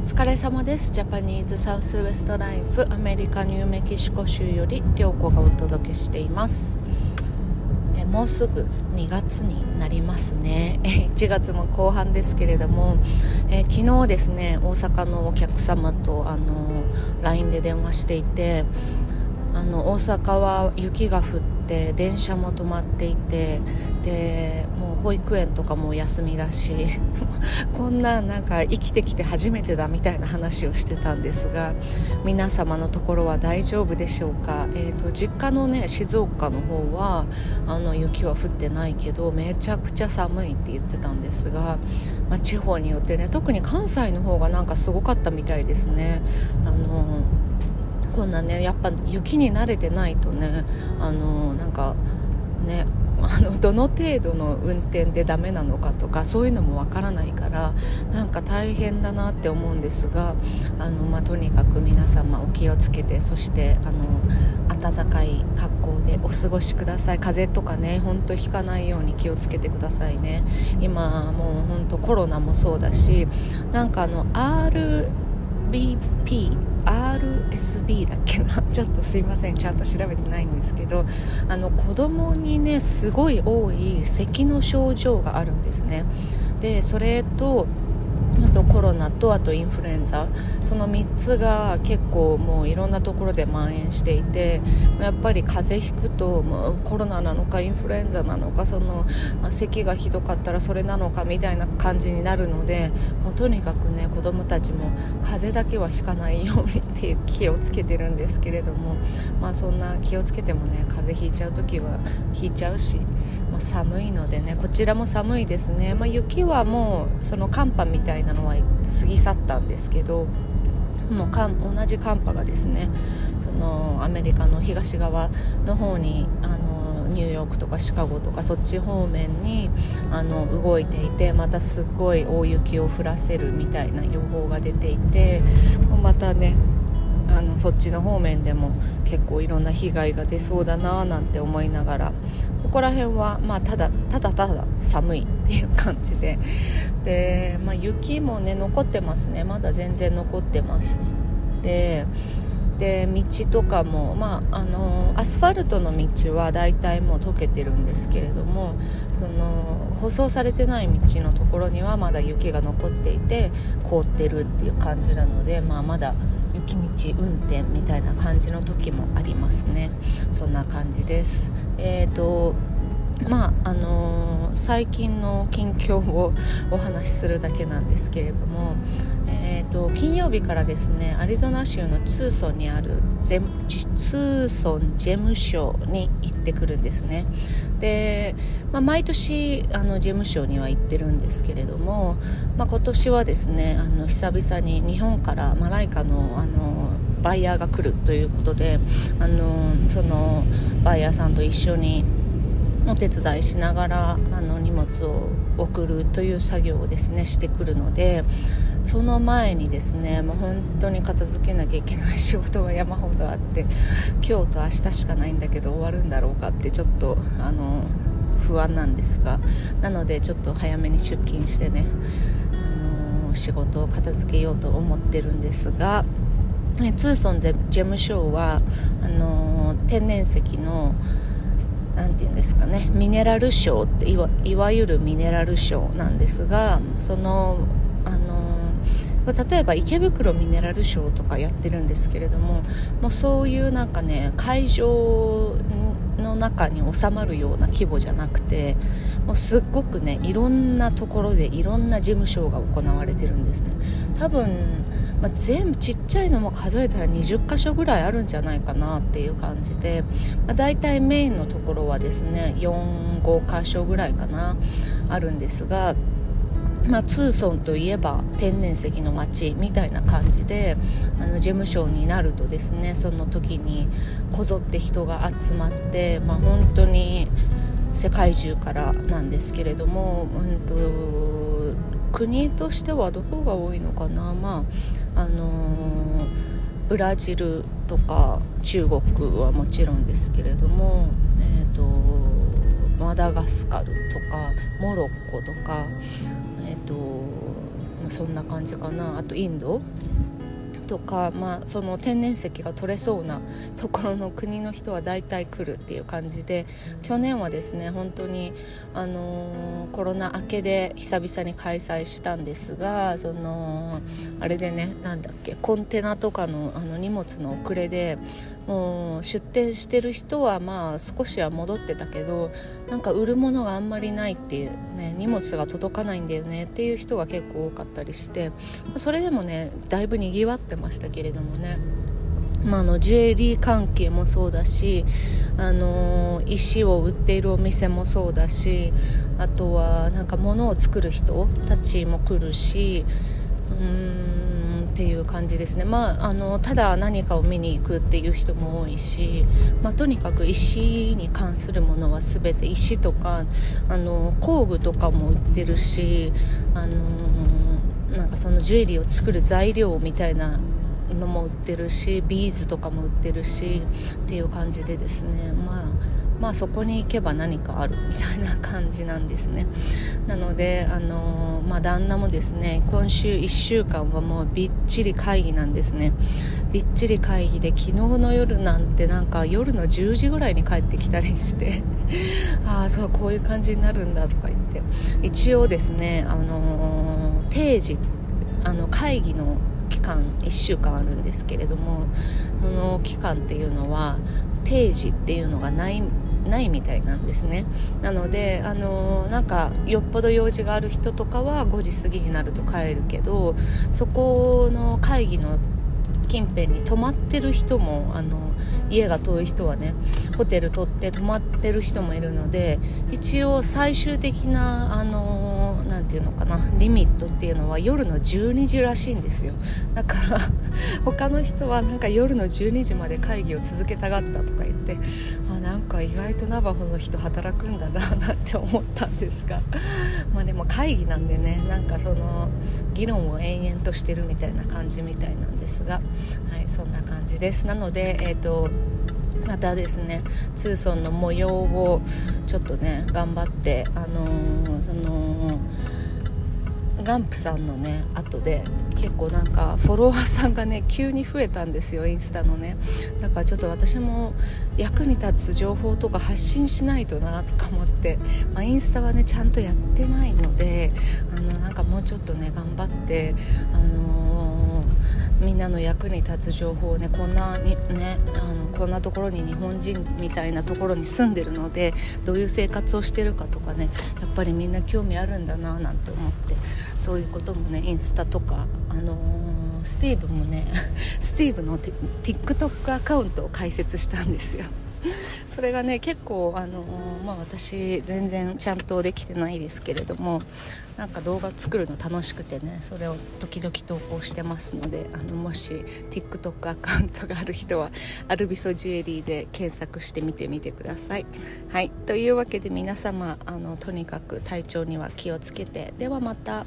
お疲れ様です。ジャパニーズサウスウエストライフアメリカニューメキシコ州より涼子がお届けしています。えもうすぐ2月になりますね。1月も後半ですけれども。え昨日ですね大阪のお客様とあの LINE で電話していてあの大阪は雪が降って電車も止まっていてでもう保育園とかも休みだし こんななんか生きてきて初めてだみたいな話をしてたんですが皆様のところは大丈夫でしょうか、えーと、実家のね静岡の方はあの雪は降ってないけどめちゃくちゃ寒いって言ってたんですが、まあ、地方によってね特に関西の方がなんかすごかったみたいですね。あのこんなねやっぱ雪に慣れてないとねあのなんかねあの どの程度の運転でダメなのかとかそういうのもわからないからなんか大変だなって思うんですがあの、まあ、とにかく皆様お気をつけてそしてあの暖かい格好でお過ごしください。風邪とかねほんとひかないように気をつけてくださいね。今もうほんとコロナもそうだしなんかあの R RSB だっけな？ちょっとすいません。ちゃんと調べてないんですけどあの子供にねすごい多い咳の症状があるんですね。でそれとあとコロナとあとインフルエンザその3つが結構もういろんなところで蔓延していてやっぱり風邪ひくともうコロナなのかインフルエンザなのかその、あ、咳がひどかったらそれなのかみたいな感じになるのでもうとにかくね子供たちも風邪だけはひかないようにっていう気をつけてるんですけれどもまあそんな気をつけてもね風邪ひいちゃう時はひいちゃうしまあ、寒いのでねこちらも寒いですね、まあ、雪はもうその寒波みたいなのは過ぎ去ったんですけどもう同じ寒波がですねそのアメリカの東側の方にあのニューヨークとかシカゴとかそっち方面にあの動いていてまたすごい大雪を降らせるみたいな予報が出ていてまたねそっちの方面でも結構いろんな被害が出そうだななんて思いながらここら辺は、まあ、ただただただ寒いっていう感じで。で、まあ、雪もね残ってますね。まだ全然残ってまして。で道とかも、まあ、あのアスファルトの道は大体もう溶けてるんですけれどもその舗装されてない道のところにはまだ雪が残っていて凍ってるっていう感じなので、まあ、まだ雪道運転みたいな感じの時もありますね。そんな感じです。えーとまああのー、最近の近況をお話しするだけなんですけれども、と、金曜日からですねアリゾナ州のツーソンにあるツーソンジェム省に行ってくるんですね。で、まあ、毎年あの事務所には行ってるんですけれども、まあ、今年はですねあの久々に日本からマライカのあのバイヤーが来るということであのそのバイヤーさんと一緒にお手伝いしながらあの荷物を送るという作業をですねしてくるのでその前にですねもう本当に片付けなきゃいけない仕事が山ほどあって今日と明日しかないんだけど終わるんだろうかってちょっとあの不安なんですがなのでちょっと早めに出勤してねあの仕事を片付けようと思ってるんですがツーソンジェムショーはあの天然石の何て言うんですかねミネラルショーっていわゆるミネラルショーなんですがそのあの例えば池袋ミネラルショーとかやってるんですけれどももうそういうなんかね会場の中に収まるような規模じゃなくてもうすっごくねいろんなところでいろんな事務所が行われてるんですね。多分まあ、全部ちっちゃいのも数えたら20箇所ぐらいあるんじゃないかなっていう感じで、まあ、大体メインのところはですね45箇所ぐらいかなあるんですがまあ、ツーソンといえば天然石の街みたいな感じであの事務所になるとですねその時にこぞって人が集まって、まあ、本当に世界中からなんですけれども、うんと国としてはどこが多いのかな、まああのー、ブラジルとか中国はもちろんですけれども、えーと、マダガスカルとかモロッコとか、えーと、そんな感じかな。あとインドとか、まあ、その天然石が取れそうな ところの国の人は大体来るっていう感じで去年はですね本当に、あのー、コロナ明けで久々に開催したんですがそのあれでねなんだっけコンテナとかのあの荷物の遅れでもう出店してる人はまあ少しは戻ってたけどなんか売るものがあんまりないっていうね荷物が届かないんだよねっていう人が結構多かったりしてそれでもねだいぶにぎわってましたけれどもね。まあ、のジュエリー関係もそうだし、あの石を売っているお店もそうだしあとはなんか物を作る人たちも来るしうんっていう感じですね、まあ、あのただ何かを見に行くっていう人も多いし、まあ、とにかく石に関するものは全て石とかあの工具とかも売ってるしあのなんかそのジュエリーを作る材料みたいなのも売ってるしビーズとかも売ってるしっていう感じでですね。まあまあそこに行けば何かあるみたいな感じなんですね。なのであのまあ旦那もですね今週1週間はもうびっちり会議なんですね。びっちり会議で昨日の夜なんてなんか夜の10時ぐらいに帰ってきたりして ああそうこういう感じになるんだとか言って。一応ですねあの定時あの会議の期間1週間あるんですけれどもその期間っていうのは定時っていうのがないないみたいなんですね。なのであのなんかよっぽど用事がある人とかは5時過ぎになると帰るけどそこの会議の近辺に泊まってる人もあの家が遠い人はねホテル取って泊まってる人もいるので一応最終的なあの何て言うのかなリミットっていうのは夜の12時らしいんですよ。だから他の人はなんか夜の12時まで会議を続けたがったとかてあなんか意外とナバホの人働くんだななんて思ったんですが。まあでも会議なんでねなんかその議論を延々としてるみたいな感じみたいなんですが。はいそんな感じです。なのでえっ、ー、とまたですねツーソンの模様をちょっとね頑張ってあのー、そのガンプさんのね後で結構なんかフォロワーさんがね急に増えたんですよインスタのね。だからちょっと私も役に立つ情報とか発信しないとなとか思って、まあ、インスタはねちゃんとやってないのであのなんかもうちょっとね頑張ってあのーみんなの役に立つ情報をねこんなにねあのこんなところに日本人みたいなところに住んでるのでどういう生活をしてるかとかねやっぱりみんな興味あるんだななんて思って。そういうこともねインスタとかあのー、スティーブもね スティーブの TikTok アカウントを開設したんですよ それがね結構あのまあ、私全然ちゃんとできてないですけれどもなんか動画作るの楽しくてねそれを時々投稿してますのであのもし TikTok アカウントがある人はアルビソジュエリーで検索してみてみてください。はいというわけで皆様あのとにかく体調には気をつけてではまた。